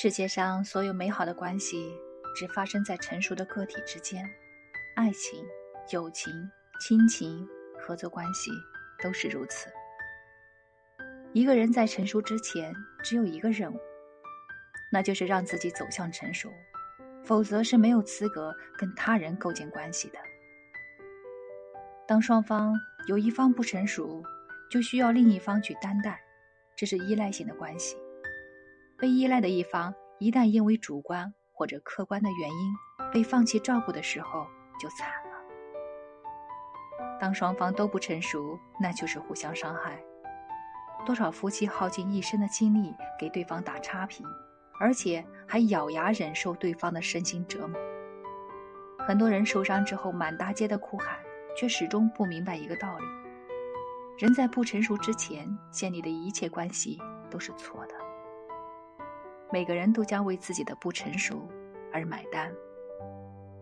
世界上所有美好的关系，只发生在成熟的个体之间，爱情、友情、亲情、合作关系都是如此。一个人在成熟之前，只有一个任务，那就是让自己走向成熟，否则是没有资格跟他人构建关系的。当双方有一方不成熟，就需要另一方去担待，这是依赖性的关系。被依赖的一方一旦因为主观或者客观的原因被放弃照顾的时候，就惨了。当双方都不成熟，那就是互相伤害。多少夫妻耗尽一生的精力给对方打差评，而且还咬牙忍受对方的身心折磨。很多人受伤之后满大街的哭喊，却始终不明白一个道理：人在不成熟之前建立的一切关系都是错的。每个人都将为自己的不成熟而买单。